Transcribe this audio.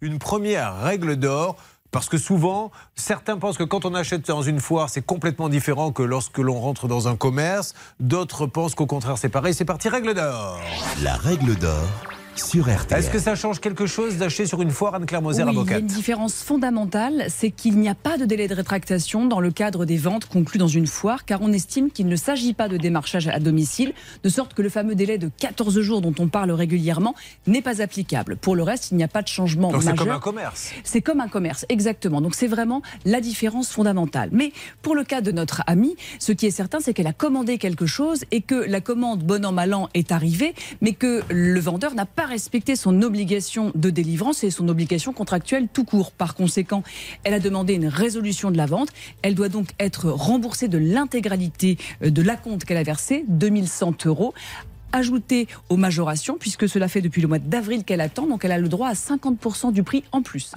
une première règle d'or parce que souvent, certains pensent que quand on achète dans une foire, c'est complètement différent que lorsque l'on rentre dans un commerce. D'autres pensent qu'au contraire, c'est pareil. C'est parti, règle d'or. La règle d'or sur RTL. Est-ce que ça change quelque chose d'acheter sur une foire Anne-Claire Moser, oui, avocate Il y a une différence fondamentale, c'est qu'il n'y a pas de délai de rétractation dans le cadre des ventes conclues dans une foire, car on estime qu'il ne s'agit pas de démarchage à domicile, de sorte que le fameux délai de 14 jours dont on parle régulièrement n'est pas applicable. Pour le reste, il n'y a pas de changement Donc majeur. c'est comme un commerce. C'est comme un commerce, exactement. Donc c'est vraiment la différence fondamentale. Mais pour le cas de notre amie, ce qui est certain, c'est qu'elle a commandé quelque chose et que la commande, bon an, mal an, est arrivée, mais que le vendeur n'a pas respecté son obligation de délivrance et son obligation contractuelle tout court. Par conséquent, elle a demandé une résolution de la vente. Elle doit donc être remboursée de l'intégralité euh, de l'acompte qu'elle a versé, 2100 euros ajouté aux majorations, puisque cela fait depuis le mois d'avril qu'elle attend, donc elle a le droit à 50% du prix en plus.